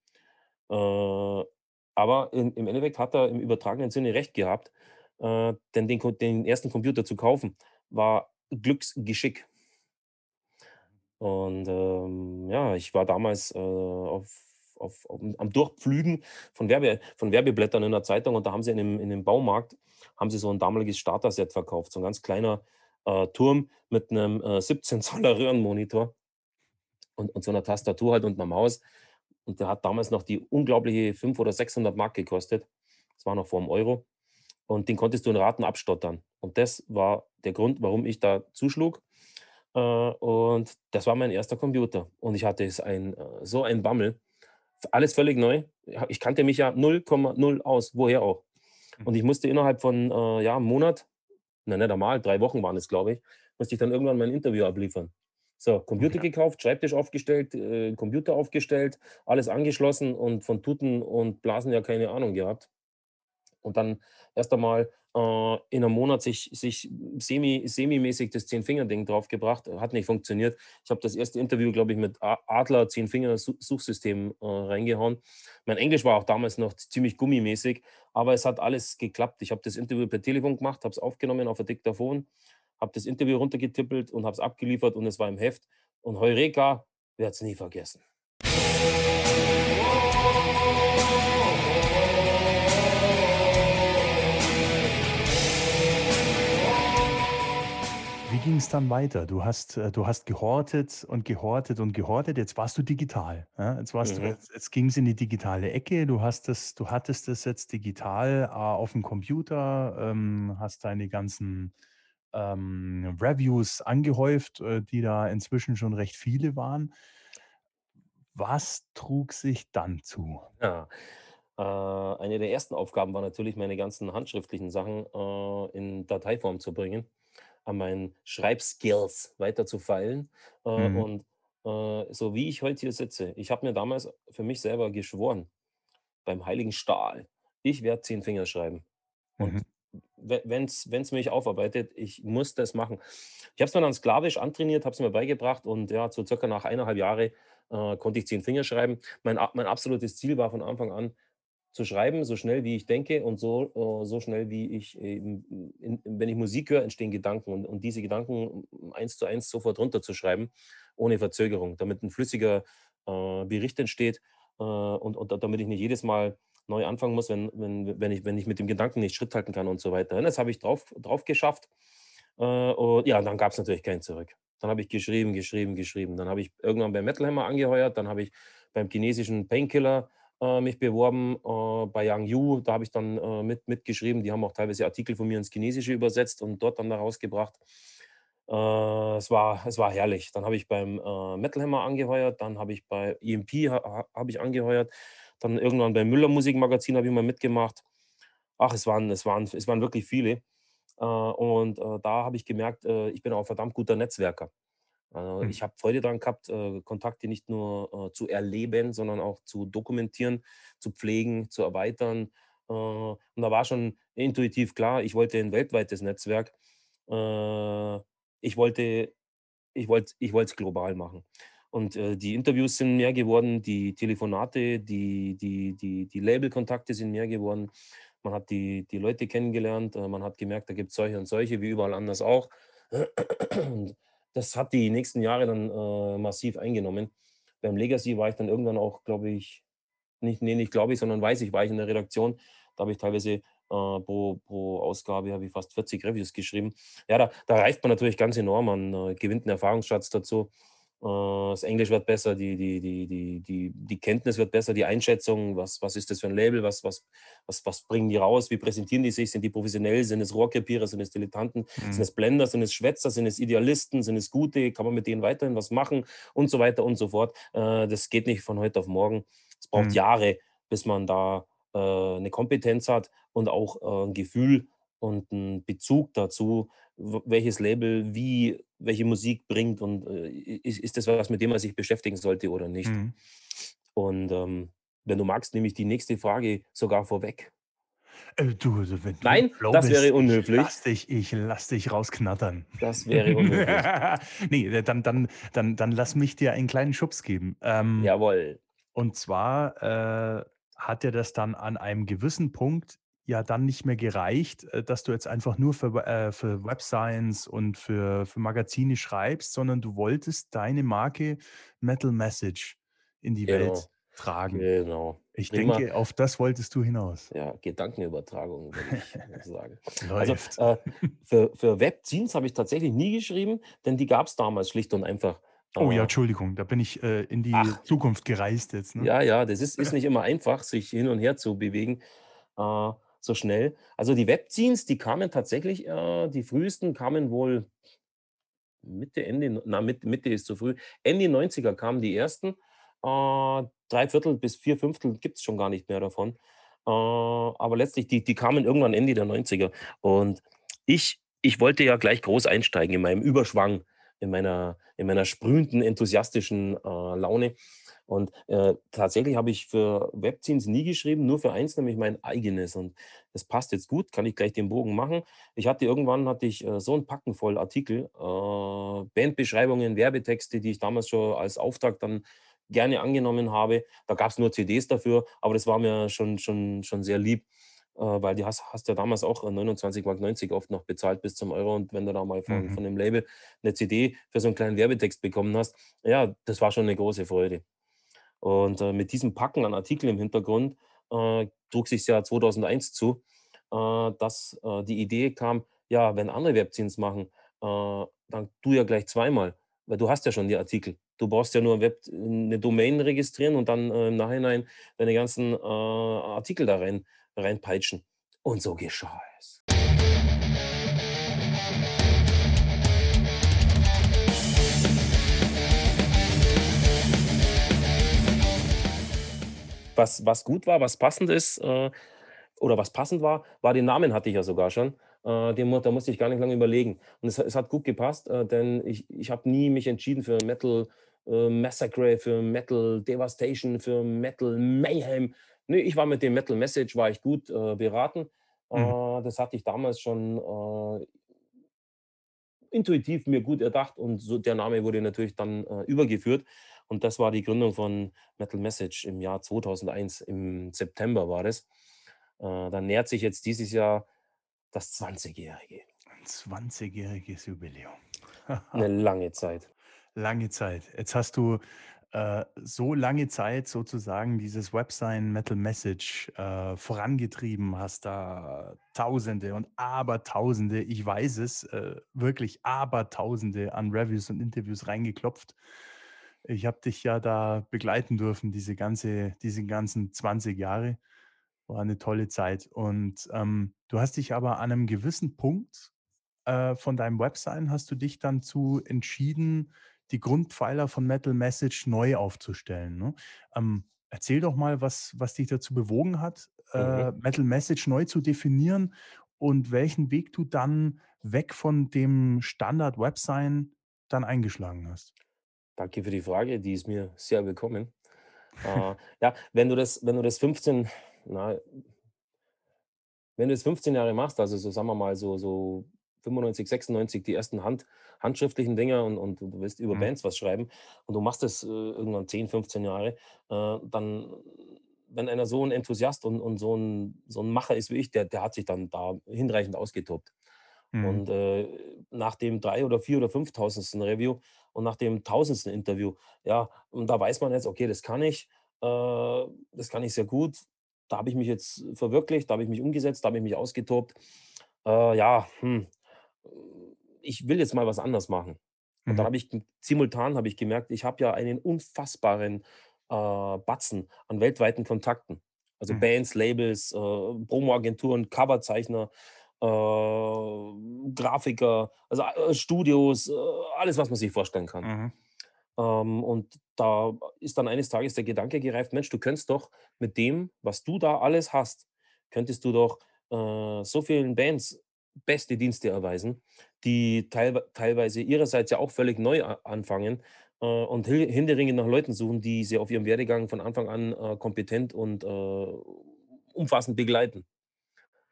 Speaker 2: Äh, aber in, im Endeffekt hat er im übertragenen Sinne recht gehabt, äh, denn den, den ersten Computer zu kaufen war Glücksgeschick. Und ähm, ja, ich war damals äh, auf, auf, auf, am Durchpflügen von, Werbe, von Werbeblättern in der Zeitung und da haben sie in dem, in dem Baumarkt haben sie so ein damaliges Starter-Set verkauft, so ein ganz kleiner äh, Turm mit einem äh, 17 Zoller Röhrenmonitor und, und so einer Tastatur halt und einer Maus. Und der hat damals noch die unglaubliche 500 oder 600 Mark gekostet. Das war noch vor dem Euro. Und den konntest du in Raten abstottern. Und das war der Grund, warum ich da zuschlug. Äh, und das war mein erster Computer. Und ich hatte es ein, äh, so ein Bammel. Alles völlig neu. Ich kannte mich ja 0,0 aus. Woher auch? Und ich musste innerhalb von äh, ja, einem Monat, na nicht einmal, drei Wochen waren es, glaube ich, musste ich dann irgendwann mein Interview abliefern. So, Computer
Speaker 3: Okay.
Speaker 2: gekauft, Schreibtisch aufgestellt, äh, Computer aufgestellt, alles angeschlossen und von Tuten und Blasen ja keine Ahnung gehabt. Und dann erst einmal äh, in einem Monat sich, sich semi, semi-mäßig das Zehn-Finger-Ding draufgebracht. Hat nicht funktioniert. Ich habe das erste Interview, glaube ich, mit Adler Zehn-Finger-Suchsystem äh, reingehauen. Mein Englisch war auch damals noch ziemlich gummimäßig, aber es hat alles geklappt. Ich habe das Interview per Telefon gemacht, habe es aufgenommen auf ein Diktaphon, habe das Interview runtergetippelt und habe es abgeliefert und es war im Heft. Und Heureka, werde es nie vergessen.
Speaker 3: Wie ging es dann weiter? Du hast, äh, du hast gehortet und gehortet und gehortet. Jetzt warst du digital. Ja? Jetzt, warst du,
Speaker 2: Mhm.
Speaker 3: jetzt, jetzt ging es in die digitale Ecke. Du, hast das, du hattest das jetzt digital äh, auf dem Computer, ähm, hast deine ganzen ähm, Reviews angehäuft, äh, die da inzwischen schon recht viele waren. Was trug sich dann zu?
Speaker 2: Ja. Äh, eine der ersten Aufgaben war natürlich, meine ganzen handschriftlichen Sachen äh, in Dateiform zu bringen, an meinen Schreibskills weiter zu feilen. Äh,
Speaker 3: Mhm.
Speaker 2: und äh, so wie ich heute hier sitze, ich habe mir damals für mich selber geschworen, beim Heiligen Stahl, ich werde zehn Finger schreiben. Und
Speaker 3: Mhm.
Speaker 2: wenn es mich aufarbeitet, ich muss das machen. Ich habe es mir dann sklavisch antrainiert, habe es mir beigebracht und ja, so circa nach eineinhalb Jahre äh, konnte ich zehn Finger schreiben. Mein, mein absolutes Ziel war von Anfang an, zu schreiben, so schnell wie ich denke und so, äh, so schnell wie ich eben, in, wenn ich Musik höre, entstehen Gedanken und, und diese Gedanken eins zu eins sofort runterzuschreiben, ohne Verzögerung, damit ein flüssiger äh, Bericht entsteht äh, und, und damit ich nicht jedes Mal neu anfangen muss, wenn, wenn, wenn, ich, wenn ich mit dem Gedanken nicht Schritt halten kann und so weiter. Und das habe ich drauf, drauf geschafft. Äh, und ja, dann gab es natürlich kein Zurück. Dann habe ich geschrieben, geschrieben, geschrieben. Dann habe ich irgendwann beim Metal Hammer angeheuert, dann habe ich beim chinesischen Painkiller äh, mich beworben, äh, bei Yang Yu, da habe ich dann äh, mit, mitgeschrieben. Die haben auch teilweise Artikel von mir ins Chinesische übersetzt und dort dann da rausgebracht. Äh, es, war, es war herrlich. Dann habe ich beim äh, Metal Hammer angeheuert, dann habe ich bei EMP ha, ha- habe ich angeheuert, dann irgendwann beim Müller Musikmagazin habe ich mal mitgemacht. Ach, es waren, es waren, es waren wirklich viele. Äh, und äh, da habe ich gemerkt, äh, ich bin auch verdammt guter Netzwerker. Äh,
Speaker 3: Hm.
Speaker 2: ich habe Freude daran gehabt, äh, Kontakte nicht nur äh, zu erleben, sondern auch zu dokumentieren, zu pflegen, zu erweitern. Äh, und da war schon intuitiv klar, ich wollte ein weltweites Netzwerk. Äh, ich wollte ich wollte ich wollte es global machen. Und äh, die Interviews sind mehr geworden, die Telefonate, die, die, die, die Labelkontakte sind mehr geworden. Man hat die, die Leute kennengelernt, äh, man hat gemerkt, da gibt es solche und solche, wie überall anders auch. Und das hat die nächsten Jahre dann äh, massiv eingenommen. Beim Legacy war ich dann irgendwann auch, glaube ich, nicht, nee, nicht glaube ich, sondern weiß ich, war ich in der Redaktion. Da habe ich teilweise äh, pro, pro Ausgabe habe ich fast 40 Reviews geschrieben. Ja, da, da reift man natürlich ganz enorm man äh, gewinnt einen Erfahrungsschatz dazu. Äh, das Englisch wird besser, die, die, die, die, die, die Kenntnis wird besser, die Einschätzung, was, was ist das für ein Label, was, was, was, was bringen die raus, wie präsentieren die sich, sind die professionell, sind es Rohrkrepierer, sind es Dilettanten, mhm. sind es Blender, sind es Schwätzer, sind es Idealisten, sind es Gute, kann man mit denen weiterhin was machen und so weiter und so fort. Äh, das geht nicht von heute auf morgen. Es braucht mhm. Jahre, bis man da äh, eine Kompetenz hat und auch ein Gefühl und einen Bezug dazu, welches Label wie welche Musik bringt und äh, ist, ist das was, mit dem man sich beschäftigen sollte oder nicht. Mhm. Und ähm, wenn du magst, nehme ich die nächste Frage sogar vorweg.
Speaker 3: Äh, du, also wenn
Speaker 2: Nein, du das wäre unhöflich.
Speaker 3: Ich lass dich, ich lass dich rausknattern.
Speaker 2: Das wäre unhöflich.
Speaker 3: nee, äh, dann, dann, dann, dann lass mich dir einen kleinen Schubs geben.
Speaker 2: Ähm, Jawohl.
Speaker 3: Und zwar äh, hat er das dann an einem gewissen Punkt ja dann nicht mehr gereicht, äh, dass du jetzt einfach nur für, äh, für Web Science und für, für Magazine schreibst, sondern du wolltest deine Marke Metal Message in die genau. Welt tragen.
Speaker 2: Genau.
Speaker 3: Ich Prima. denke, auf das wolltest du hinaus.
Speaker 2: Ja, Gedankenübertragung, würde ich sagen. also, äh, für, für Webzines habe ich tatsächlich nie geschrieben, denn die gab es damals schlicht und einfach.
Speaker 3: Oh ja, Entschuldigung, da bin ich äh, in die Ach, Zukunft gereist jetzt. Ne?
Speaker 2: Ja, ja, das ist, ist nicht immer einfach, sich hin und her zu bewegen. Äh, so schnell. Also die Webzines, die kamen tatsächlich, äh, die frühesten kamen wohl Mitte, Ende, na Mitte, Mitte ist zu früh, Ende 90er kamen die ersten. Äh, drei Viertel bis vier Fünftel gibt es schon gar nicht mehr davon. Äh, aber letztlich, die, die kamen irgendwann Ende der 90er. Und ich, ich wollte ja gleich groß einsteigen in meinem Überschwang, in meiner, in meiner sprühenden, enthusiastischen äh, Laune. Und äh, tatsächlich habe ich für Webzines nie geschrieben, nur für eins, nämlich mein eigenes. Und das passt jetzt gut, kann ich gleich den Bogen machen. Ich hatte irgendwann hatte ich äh, so ein Packen voll Artikel, äh, Bandbeschreibungen, Werbetexte, die ich damals schon als Auftrag dann gerne angenommen habe. Da gab es nur CDs dafür, aber das war mir schon, schon, schon sehr lieb äh, weil die hast, hast ja damals auch 29,90 Mark oft noch bezahlt bis zum Euro und wenn du da mal von, mhm. von dem Label eine CD für so einen kleinen Werbetext bekommen hast, ja, das war schon eine große Freude. Und äh, mit diesem Packen an Artikeln im Hintergrund äh, trug sich ja 2001 zu, äh, dass äh, die Idee kam, ja, wenn andere Webzins machen, äh, dann tu ja gleich zweimal, weil du hast ja schon die Artikel. Du brauchst ja nur Web, eine Domain registrieren und dann äh, im Nachhinein deine ganzen Artikel da rein, reinpeitschen. Und so geschah es. Was, was gut war, was passend ist äh, oder was passend war, war den Namen hatte ich ja sogar schon. Äh, den, da musste ich gar nicht lange überlegen. Und es, es hat gut gepasst, äh, denn ich, ich habe nie mich entschieden für Metal äh, Massacre, für Metal Devastation, für Metal Mayhem. Nö, ich war mit dem Metal Message, war ich gut äh, beraten. Mhm. das hatte ich damals schon intuitiv mir gut erdacht und so, der Name wurde natürlich dann übergeführt. Und das war die Gründung von Metal Message im Jahr 2001, im September war das. Äh, dann nähert sich jetzt dieses Jahr das 20-Jährige.
Speaker 3: Ein 20-jähriges Jubiläum.
Speaker 2: Eine lange Zeit.
Speaker 3: Lange Zeit. Jetzt hast du äh, so lange Zeit sozusagen dieses Websign Metal Message äh, vorangetrieben, hast da Tausende und Abertausende, ich weiß es, äh, wirklich Abertausende an Reviews und Interviews reingeklopft. Ich habe dich ja da begleiten dürfen, diese ganze, diese ganzen 20 Jahre. War eine tolle Zeit. Und ähm, du hast dich aber an einem gewissen Punkt äh, von deinem Website, hast du dich dann zu entschieden, die Grundpfeiler von Metal Message neu aufzustellen. Ne? Ähm, erzähl doch mal, was, was dich dazu bewogen hat, äh, mhm. Metal Message neu zu definieren und welchen Weg du dann weg von dem Standard Websign dann eingeschlagen hast.
Speaker 2: Danke für die Frage, die ist mir sehr willkommen. äh, ja, wenn du das, wenn du das 15, na, wenn du das 15 Jahre machst, also so sagen wir mal so, so 95, 96 die ersten Hand, handschriftlichen Dinger und, und du willst über
Speaker 3: Mhm.
Speaker 2: Bands was schreiben und du machst das äh, irgendwann 10, 15 Jahre, äh, dann, wenn einer so ein Enthusiast und, und so, ein, so ein Macher ist wie ich, der, der hat sich dann da hinreichend ausgetobt.
Speaker 3: Mhm.
Speaker 2: Und äh, nach dem drei oder vier oder fünftausendsten Review und nach dem tausendsten Interview, ja, und da weiß man jetzt, okay, das kann ich, äh, das kann ich sehr gut. Da habe ich mich jetzt verwirklicht, da habe ich mich umgesetzt, da habe ich mich ausgetobt. Äh, ja, hm, ich will jetzt mal was anders machen. Und dann
Speaker 3: Mhm.
Speaker 2: habe ich simultan habe ich gemerkt, ich habe ja einen unfassbaren äh, Batzen an weltweiten Kontakten. Also
Speaker 3: Mhm.
Speaker 2: Bands, Labels, äh, Promoagenturen, Coverzeichner, äh, Grafiker, also äh, Studios, äh, alles, was man sich vorstellen kann.
Speaker 3: Mhm.
Speaker 2: Ähm, und da ist dann eines Tages der Gedanke gereift, Mensch, du könntest doch mit dem, was du da alles hast, könntest du doch äh, so vielen Bands beste Dienste erweisen, die teilwe teilweise ihrerseits ja auch völlig neu anfangen äh, und händeringend nach Leuten suchen, die sie auf ihrem Werdegang von Anfang an äh, kompetent und äh, umfassend begleiten.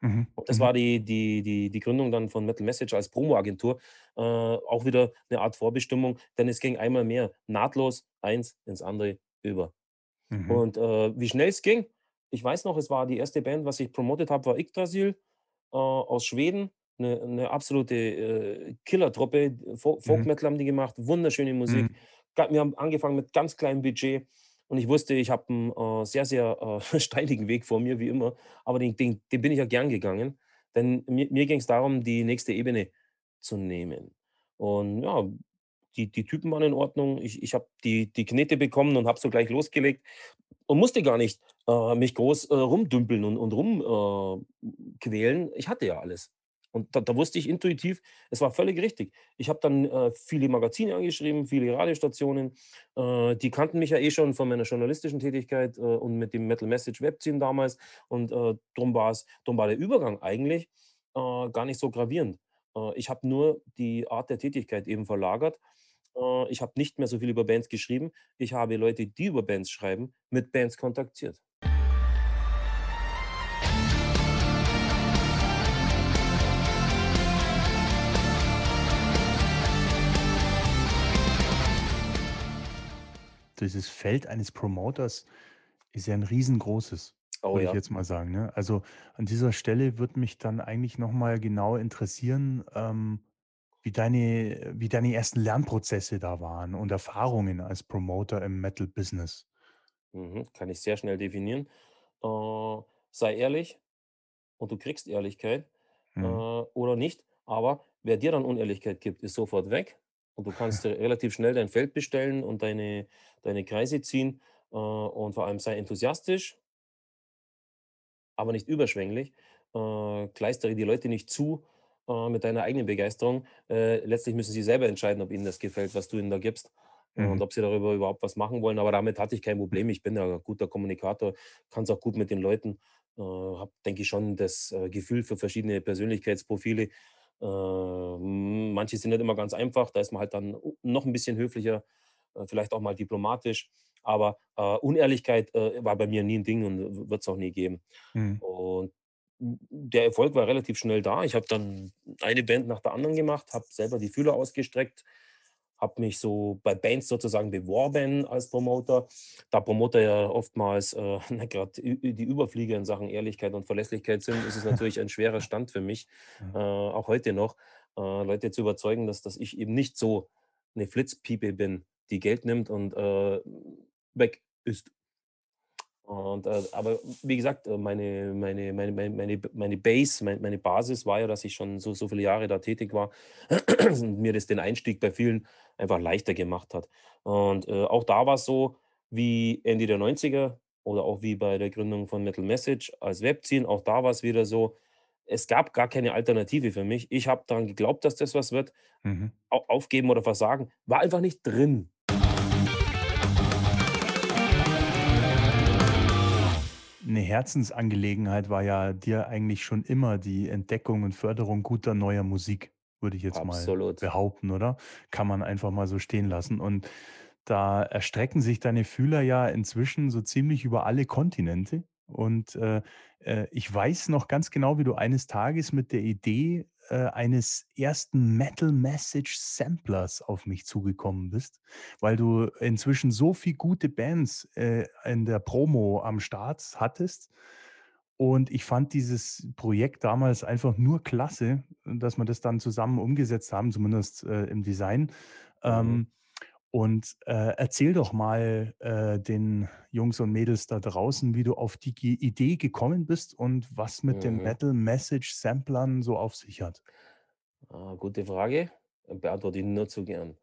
Speaker 3: Mhm.
Speaker 2: Das
Speaker 3: Mhm.
Speaker 2: war die die die die Gründung dann von Metal Message als Promoagentur. Äh, auch wieder eine Art Vorbestimmung, denn es ging einmal mehr nahtlos eins ins andere über.
Speaker 3: Mhm.
Speaker 2: Und, äh, wie schnell es ging? Ich weiß noch, es war die erste Band, was ich promotet habe, war Yggdrasil, äh, aus Schweden. Eine 'ne absolute, äh, Killertruppe. Fo Folk
Speaker 3: Mhm.
Speaker 2: Metal haben die gemacht, wunderschöne Musik.
Speaker 3: Mhm.
Speaker 2: Wir haben angefangen mit ganz kleinem Budget und ich wusste, ich habe einen äh, sehr, sehr, äh, steinigen Weg vor mir wie immer, aber den den den bin ich ja gern gegangen, denn mir mir ging es darum, die nächste Ebene zu nehmen. Und ja, die die Typen waren in Ordnung. Ich ich habe die die Knete bekommen und habe so gleich losgelegt und musste gar nicht, äh, mich groß, äh, rumdümpeln und und rum äh. Ich hatte ja alles. Und da da wusste ich intuitiv, es war völlig richtig. Ich habe dann, äh, viele Magazine angeschrieben, viele Radiostationen. Äh, die kannten mich ja eh schon von meiner journalistischen Tätigkeit, äh, und mit dem Metal Message Webzine damals. Und, äh, drum war der Übergang eigentlich, gar nicht so gravierend. Äh, ich habe nur die Art der Tätigkeit eben verlagert. Äh, ich habe nicht mehr so viel über Bands geschrieben. Ich habe Leute, die über Bands schreiben, mit Bands kontaktiert.
Speaker 3: Dieses Feld eines Promoters ist ja ein riesengroßes,
Speaker 2: Oh
Speaker 3: würde ich
Speaker 2: ja.
Speaker 3: jetzt mal sagen, ne? Also, an dieser Stelle würde mich dann eigentlich noch mal genau interessieren, ähm, wie deine wie deine ersten Lernprozesse da waren und Erfahrungen als Promoter im Metal-Business.
Speaker 2: Mhm, kann ich sehr schnell definieren. Äh, sei ehrlich und du kriegst Ehrlichkeit, äh,
Speaker 3: Mhm.
Speaker 2: oder nicht. Aber wer dir dann Unehrlichkeit gibt, ist sofort weg und du kannst relativ schnell dein Feld bestellen und deine deine Kreise ziehen, äh, und vor allem sei enthusiastisch, aber nicht überschwänglich. Äh, kleistere die Leute nicht zu, äh, mit deiner eigenen Begeisterung. Äh, letztlich müssen sie selber entscheiden, ob ihnen das gefällt, was du ihnen da gibst, äh, und
Speaker 3: Mhm.
Speaker 2: ob sie darüber überhaupt was machen wollen. Aber damit hatte ich kein Problem. Ich bin ja 'n guter Kommunikator, kann's auch gut mit den Leuten, äh, habe, denke ich, schon das, äh, Gefühl für verschiedene Persönlichkeitsprofile. Ähm, manche sind nicht immer ganz einfach, da ist man halt dann noch ein bisschen höflicher, äh, vielleicht auch mal diplomatisch. Aber, äh, Unehrlichkeit, äh, war bei mir nie ein Ding und wird es auch nie geben.
Speaker 3: Mhm.
Speaker 2: Und der Erfolg war relativ schnell da. Ich habe dann eine Band nach der anderen gemacht, habe selber die Fühler ausgestreckt, habe mich so bei Bands sozusagen beworben als Promoter. Da Promoter ja oftmals, äh, ü die Überflieger in Sachen Ehrlichkeit und Verlässlichkeit sind, ist es natürlich ein schwerer Stand für mich, äh, auch heute noch, äh, Leute zu überzeugen, dass dass ich eben nicht so eine Flitzpiepe bin, die Geld nimmt und, äh, weg ist. Und, äh, aber wie gesagt, äh, meine meine meine meine meine meine Base, mein meine Basis war ja, dass ich schon so so viele Jahre da tätig war und mir das den Einstieg bei vielen einfach leichter gemacht hat. Und, äh, auch da war's so wie Ende der 90er oder auch wie bei der Gründung von Metal Message als Webzine, auch da war's wieder so, es gab gar keine Alternative für mich. Ich habe daran geglaubt, dass das was wird.
Speaker 3: Mhm.
Speaker 2: Au aufgeben oder versagen war einfach nicht drin.
Speaker 3: 'Ne Herzensangelegenheit war ja dir eigentlich schon immer die Entdeckung und Förderung guter neuer Musik, würde ich jetzt mal
Speaker 2: Absolut.
Speaker 3: behaupten, oder? Kann man einfach mal so stehen lassen. Und da erstrecken sich deine Fühler ja inzwischen so ziemlich über alle Kontinente. Und, äh, äh, ich weiß noch ganz genau, wie du eines Tages mit der Idee, äh, eines ersten Metal Message Samplers auf mich zugekommen bist, weil du inzwischen so viele gute Bands äh, in der Promo am Start hattest. Und ich fand dieses Projekt damals einfach nur klasse, dass wir das dann zusammen umgesetzt haben, zumindest äh, im Design.
Speaker 2: Mhm.
Speaker 3: Und äh, erzähl doch mal äh, den Jungs und Mädels da draußen, wie du auf die Ge- Idee gekommen bist und was mit den
Speaker 2: Mhm.
Speaker 3: Metal Message Samplern so auf sich hat.
Speaker 2: Ah, gute Frage. Beantworte ich nur zu gern.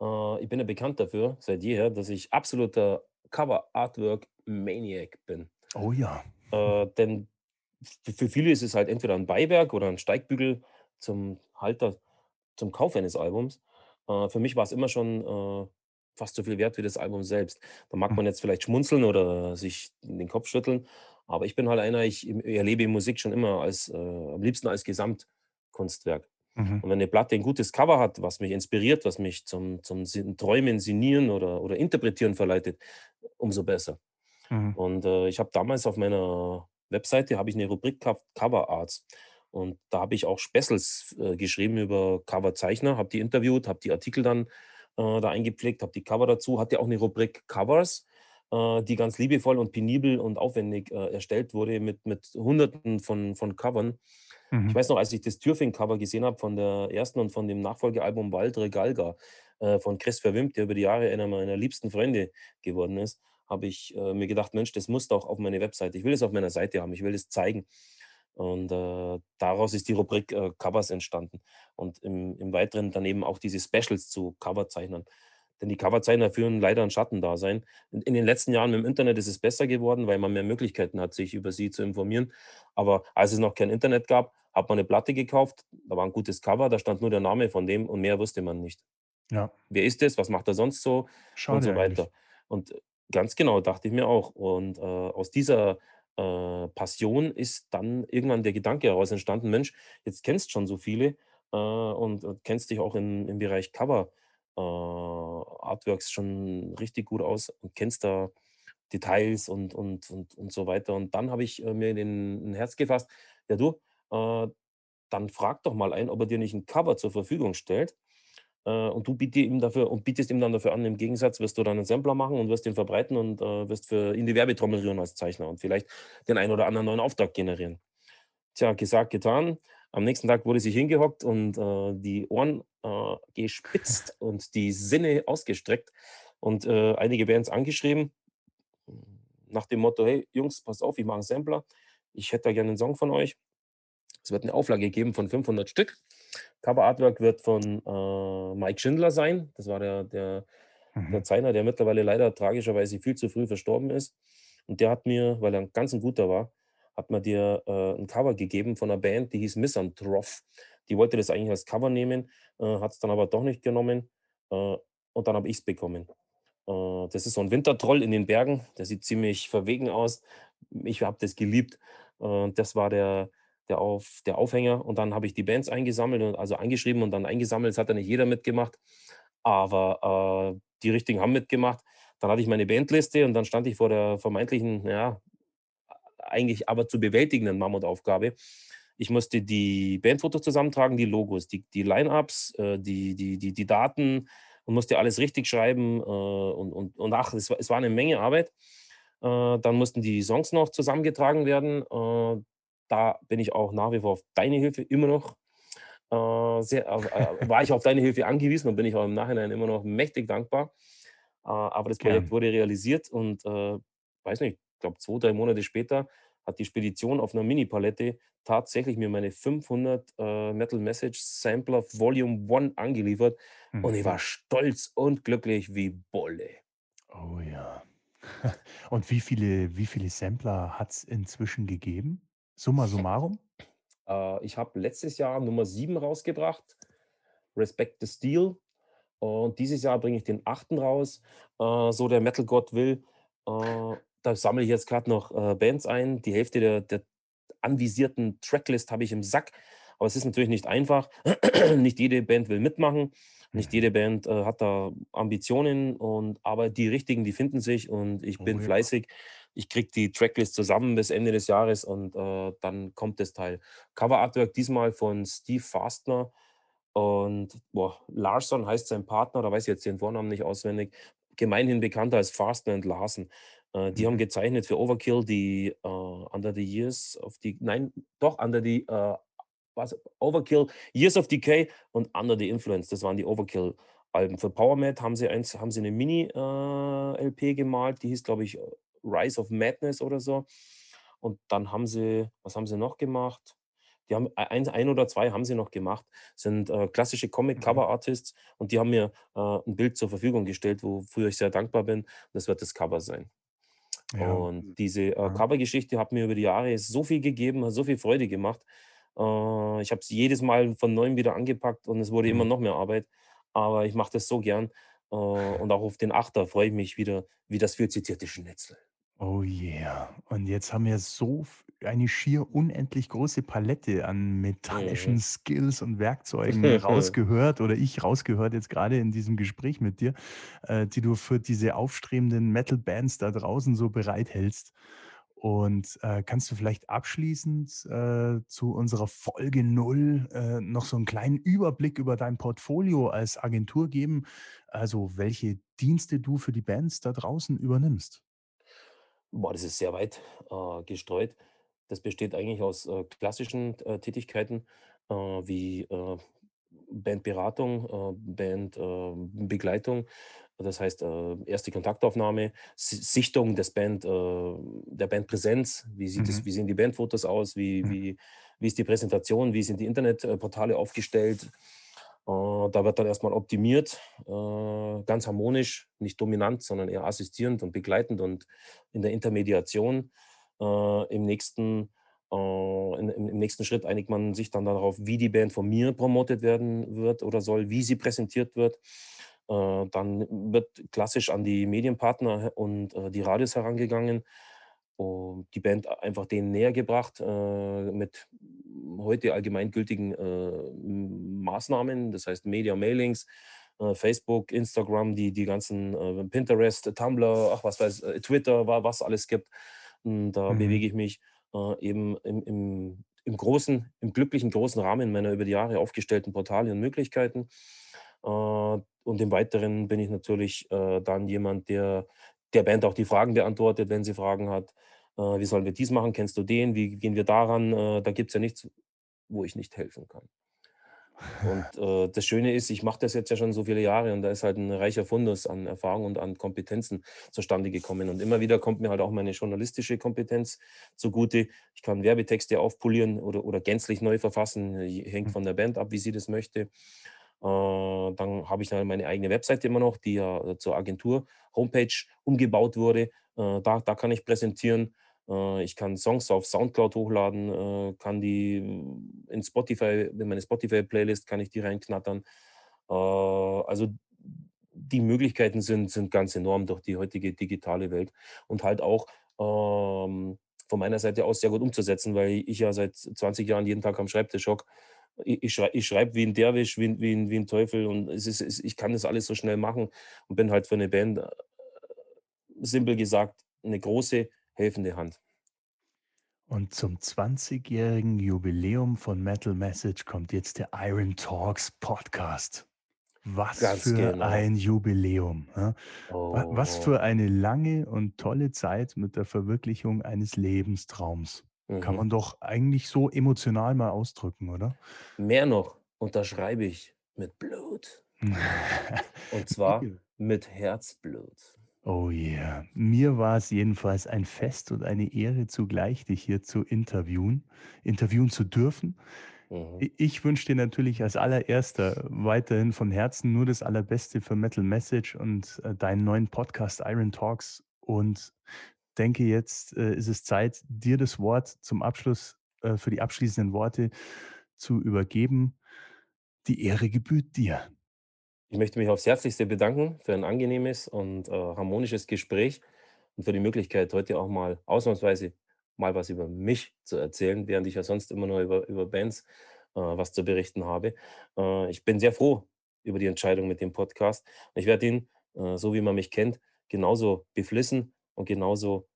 Speaker 2: Äh, ich bin ja bekannt dafür, seit jeher, dass ich absoluter Cover-Artwork-Maniac bin.
Speaker 3: Oh ja.
Speaker 2: Äh, denn für viele ist es halt entweder ein Beiwerk oder ein Steigbügel zum Halter, zum Kauf eines Albums. Äh, für mich war es immer schon äh, fast so viel wert wie das Album selbst. Da mag
Speaker 3: Hm.
Speaker 2: man jetzt vielleicht schmunzeln oder sich den Kopf schütteln, aber ich bin halt einer, ich, erlebe Musik schon immer als, äh, am liebsten als Gesamtkunstwerk.
Speaker 3: Mhm.
Speaker 2: Und wenn eine Platte ein gutes Cover hat, was mich inspiriert, was mich zum, zum Träumen, Sinieren oder, oder Interpretieren verleitet, umso besser.
Speaker 3: Mhm.
Speaker 2: Und äh, ich habe damals auf meiner Webseite habe ich eine Rubrik gehabt, Cover Arts. Und da habe ich auch Specials äh, geschrieben über Coverzeichner, habe die interviewt, habe die Artikel dann äh, da eingepflegt, habe die Cover dazu, hatte auch eine Rubrik Covers, äh, die ganz liebevoll und penibel und aufwendig äh, erstellt wurde mit, mit hunderten von, von Covern. Ich
Speaker 3: Mhm.
Speaker 2: weiß noch, als ich das Türfing-Cover gesehen habe von der ersten und von dem Nachfolgealbum Waldre Galga äh, von Chris Verwimmt, der über die Jahre einer meiner liebsten Freunde geworden ist, habe ich äh, mir gedacht, Mensch, das muss doch auf meine Webseite. Ich will das auf meiner Seite haben, ich will das zeigen. Und äh, daraus ist die Rubrik äh, Covers entstanden. Und im, im Weiteren daneben auch diese Specials zu Coverzeichnern. Denn die Coverzeichner führen leider ein Schattendasein. In, in den letzten Jahren im Internet ist es besser geworden, weil man mehr Möglichkeiten hat, sich über sie zu informieren. Aber als es noch kein Internet gab, hat man eine Platte gekauft, da war ein gutes Cover, da stand nur der Name von dem und mehr wusste man nicht.
Speaker 3: Ja,
Speaker 2: Wer ist es? Was macht er sonst so? und
Speaker 3: schade
Speaker 2: so
Speaker 3: eigentlich.
Speaker 2: weiter. Und äh, ganz genau, dachte ich mir auch. Und äh, aus dieser äh, Passion ist dann irgendwann der Gedanke heraus entstanden, Mensch, jetzt kennst schon so viele äh, und, und kennst dich auch im, im Bereich Cover äh, Artworks schon richtig gut aus und kennst da Details und, und, und, und so weiter. Und dann habe ich äh, mir in den ein Herz gefasst, ja du, äh, dann frag doch mal ein, ob er dir nicht ein Cover zur Verfügung stellt. Äh, und du biete ihm dafür und bietest ihm dann dafür an, im Gegensatz wirst du dann einen Sampler machen und wirst den verbreiten und äh, wirst für ihn die Werbetrommel rühren als Zeichner und vielleicht den einen oder anderen neuen Auftrag generieren. Tja, gesagt, getan. Am nächsten Tag wurde sich hingehockt und äh, die Ohren äh, gespitzt und die Sinne ausgestreckt und äh, einige Bands angeschrieben nach dem Motto, hey Jungs, passt auf, ich mache einen Sampler, ich hätte da gerne einen Song von euch. Es wird eine Auflage geben von 500 Stück. Cover Artwork wird von äh, Mike Schindler sein. Das war der, der, der
Speaker 3: Mhm.
Speaker 2: Zeichner, der mittlerweile leider tragischerweise viel zu früh verstorben ist. Und der hat mir, weil er ein ganz ein guter war, hat mir dir äh, ein Cover gegeben von einer Band, die hieß Misanthrope. Die wollte das eigentlich als Cover nehmen, äh, hat es dann aber doch nicht genommen. Äh, und dann habe ich es bekommen. Äh, das ist so ein Wintertroll in den Bergen. Der sieht ziemlich verwegen aus. Ich habe das geliebt. Äh, das war der, der, Auf, der Aufhänger. Und dann habe ich die Bands eingesammelt, und, also eingeschrieben und dann eingesammelt. Es hat ja nicht jeder mitgemacht. Aber äh, die richtigen haben mitgemacht. Dann hatte ich meine Bandliste und dann stand ich vor der vermeintlichen, ja, eigentlich aber zu bewältigenden Mammutaufgabe. Ich musste die Bandfotos zusammentragen, die Logos, die, die Line-Ups, äh, die, die, die, die Daten und musste alles richtig schreiben. Äh, und, und, und ach, es war, es war eine Menge Arbeit. Äh, dann mussten die Songs noch zusammengetragen werden. Äh, da bin ich auch nach wie vor auf deine Hilfe immer noch. Äh, sehr, äh, war ich auf deine Hilfe angewiesen und bin ich auch im Nachhinein immer noch mächtig dankbar. Äh, aber das Projekt
Speaker 3: Gern.
Speaker 2: wurde realisiert und äh, weiß nicht, ich glaube zwei, drei Monate später hat die Spedition auf einer Mini-Palette tatsächlich mir meine 500 äh, Metal Message Sampler Volume 1 angeliefert und ich
Speaker 3: Mhm.
Speaker 2: war stolz und glücklich wie Bolle.
Speaker 3: Oh ja. Und wie viele, wie viele Sampler hat es inzwischen gegeben? Summa summarum?
Speaker 2: Äh, ich habe letztes Jahr Nummer 7 rausgebracht, Respect the Steel. Und dieses Jahr bringe ich den achten raus, äh, so der Metal Gott will. Äh, da sammle ich jetzt gerade noch äh, Bands ein. Die Hälfte der, der anvisierten Tracklist habe ich im Sack. Aber es ist natürlich nicht einfach. nicht jede Band will mitmachen. Nicht
Speaker 3: Mhm.
Speaker 2: jede Band äh, hat da Ambitionen. Und, aber die richtigen, die finden sich. Und ich bin
Speaker 3: Oh ja.
Speaker 2: fleißig ich kriege die Tracklist zusammen bis Ende des Jahres und äh, dann kommt das Teil. Cover Artwork diesmal von Steve Fastner und boah, Larson heißt sein Partner, da weiß ich jetzt den Vornamen nicht auswendig, gemeinhin bekannter als Fastner und Larson. Äh, die haben
Speaker 3: Mhm.
Speaker 2: gezeichnet für Overkill die äh, Under the Years of the, nein, doch, Under the, äh, was, Overkill, Years of Decay und Under the Influence, das waren die Overkill-Alben. Für PowerMad haben sie, eins, haben sie eine Mini-LP gemalt, die hieß, glaube ich, Rise of Madness oder so. Und dann haben sie, was haben sie noch gemacht? Die haben e- ein, ein oder zwei haben sie noch gemacht, sind äh, klassische
Speaker 3: Mhm.
Speaker 2: Comic-Cover-Artists und die haben mir äh, ein Bild zur Verfügung gestellt, wofür ich sehr dankbar bin. Das wird das Cover sein.
Speaker 3: Ja,
Speaker 2: Und diese äh. Covergeschichte hat mir über die Jahre so viel gegeben, hat so viel Freude gemacht. Äh, ich habe es jedes Mal von neuem wieder angepackt und es wurde immer
Speaker 3: Mhm.
Speaker 2: noch mehr Arbeit. Aber ich mache das so gern. Äh, und auch auf den Achter freue ich mich wieder, wie das viel zitierte Schnitzel.
Speaker 3: Oh yeah. Und jetzt haben wir so eine schier unendlich große Palette an metallischen
Speaker 2: Mhm.
Speaker 3: Skills und Werkzeugen rausgehört oder ich rausgehört jetzt gerade in diesem Gespräch mit dir, äh, die du für diese aufstrebenden Metal-Bands da draußen so bereithältst. Und, äh, kannst du vielleicht abschließend, äh, zu unserer Folge null äh, noch so einen kleinen Überblick über dein Portfolio als Agentur geben? Also, welche Dienste du für die Bands da draußen übernimmst?
Speaker 2: Boah, das ist sehr weit äh, gestreut. Das besteht eigentlich aus äh, klassischen äh, Tätigkeiten äh, wie äh, Bandberatung, äh, Bandbegleitung. Das heißt, erste Kontaktaufnahme, Si- Sichtung des Band, der Bandpräsenz. Wie sieht
Speaker 3: Mhm.
Speaker 2: wie sehen die Bandfotos aus? Wie,
Speaker 3: Mhm.
Speaker 2: wie, wie ist die Präsentation? Wie sind die Internetportale aufgestellt? Äh, da wird dann erstmal optimiert, äh, ganz harmonisch, nicht dominant, sondern eher assistierend und begleitend und in der Intermediation. Äh, Im nächsten, im, nächsten Schritt einigt man sich dann darauf, wie die Band von mir promotet werden wird oder soll, wie sie präsentiert wird. Dann wird klassisch an die Medienpartner und die Radios herangegangen und die Band einfach denen näher gebracht äh, mit heute allgemeingültigen äh, Maßnahmen, das heißt Media-Mailings, äh, Facebook, Instagram, die, die ganzen äh, Pinterest, Tumblr, ach was weiß, äh, Twitter, wa- was alles gibt. Und da
Speaker 3: Mhm.
Speaker 2: bewege ich mich äh, eben im, im, im großen, im glücklichen großen Rahmen meiner über die Jahre aufgestellten Portale und Möglichkeiten. Und im Weiteren bin ich natürlich äh, dann jemand, der der Band auch die Fragen beantwortet, wenn sie Fragen hat. Äh, wie sollen wir dies machen? Kennst du den? Wie gehen wir daran? Äh, da gibt es ja nichts, wo ich nicht helfen kann. Und äh, das Schöne ist, ich mache das jetzt ja schon so viele Jahre und da ist halt ein reicher Fundus an Erfahrung und an Kompetenzen zustande gekommen. Und immer wieder kommt mir halt auch meine journalistische Kompetenz zugute. Ich kann Werbetexte aufpolieren oder, oder gänzlich neu verfassen, äh, hängt von der Band ab, wie sie das möchte. Äh, dann habe ich dann meine eigene Webseite immer noch, die ja äh, zur Agentur Homepage umgebaut wurde. Äh, da, da kann ich präsentieren. Ich kann Songs auf Soundcloud hochladen, kann die in Spotify, in meine Spotify-Playlist kann ich die reinknattern. Also die Möglichkeiten sind, sind ganz enorm durch die heutige digitale Welt und halt auch ähm, von meiner Seite aus sehr gut umzusetzen, weil ich ja seit 20 Jahren jeden Tag am Schreibtisch hocke. Ich, ich schreibe schreib wie ein Derwisch, wie, ein- wie, ein, wie ein Teufel und es ist, es, ich kann das alles so schnell machen und bin halt für eine Band, äh, simpel gesagt, eine große helfende Hand.
Speaker 3: Und zum 20-jährigen Jubiläum von Metal Message kommt jetzt der Iron Talks Podcast. Was
Speaker 2: Ganz
Speaker 3: für
Speaker 2: genau.
Speaker 3: ein Jubiläum. Ja? Wa- Was
Speaker 2: Oh,
Speaker 3: für eine lange und tolle Zeit mit der Verwirklichung eines Lebenstraums. Kann
Speaker 2: mhm.
Speaker 3: man doch eigentlich so emotional mal ausdrücken, oder?
Speaker 2: Mehr noch unterschreibe ich mit Blut. Und zwar mit Herzblut.
Speaker 3: Oh yeah. Mir war es jedenfalls ein Fest und eine Ehre zugleich, dich hier zu interviewen, interviewen zu dürfen.
Speaker 2: Mhm.
Speaker 3: Ich wünsche dir natürlich als allererster weiterhin von Herzen nur das Allerbeste für Metal Message und äh, deinen neuen Podcast Iron Talks und denke jetzt äh, ist es Zeit, dir das Wort zum Abschluss äh, für die abschließenden Worte zu übergeben. Die Ehre gebührt dir.
Speaker 2: Ich möchte mich aufs Herzlichste bedanken für ein angenehmes und äh, harmonisches Gespräch und für die Möglichkeit, heute auch mal ausnahmsweise mal was über mich zu erzählen, während ich ja sonst immer nur über, über Bands äh, was zu berichten habe. Äh, ich bin sehr froh über die Entscheidung mit dem Podcast. Ich werde ihn, äh, so wie man mich kennt, genauso beflissen und genauso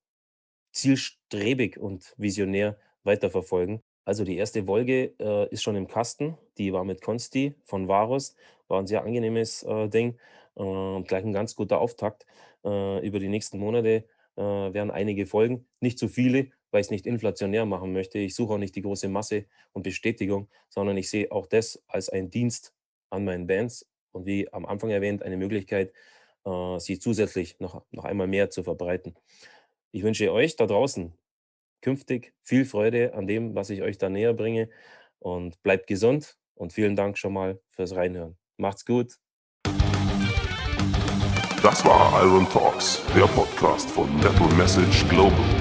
Speaker 2: zielstrebig und visionär weiterverfolgen. Also die erste Folge äh, ist schon im Kasten. Die war mit Konsti von Varus. War ein sehr angenehmes äh, Ding und gleich ein ganz guter Auftakt. Äh, über die nächsten Monate äh, werden einige Folgen. Nicht zu viele, weil ich es nicht inflationär machen möchte. Ich suche auch nicht die große Masse und Bestätigung, sondern ich sehe auch das als einen Dienst an meinen Bands und wie am Anfang erwähnt, eine Möglichkeit, äh, sie zusätzlich noch, noch einmal mehr zu verbreiten. Ich wünsche euch da draußen künftig viel Freude an dem, was ich euch da näher bringe und bleibt gesund und vielen Dank schon mal fürs Reinhören. Macht's gut.
Speaker 1: Das war Iron Talks, der Podcast von Metal Message Global.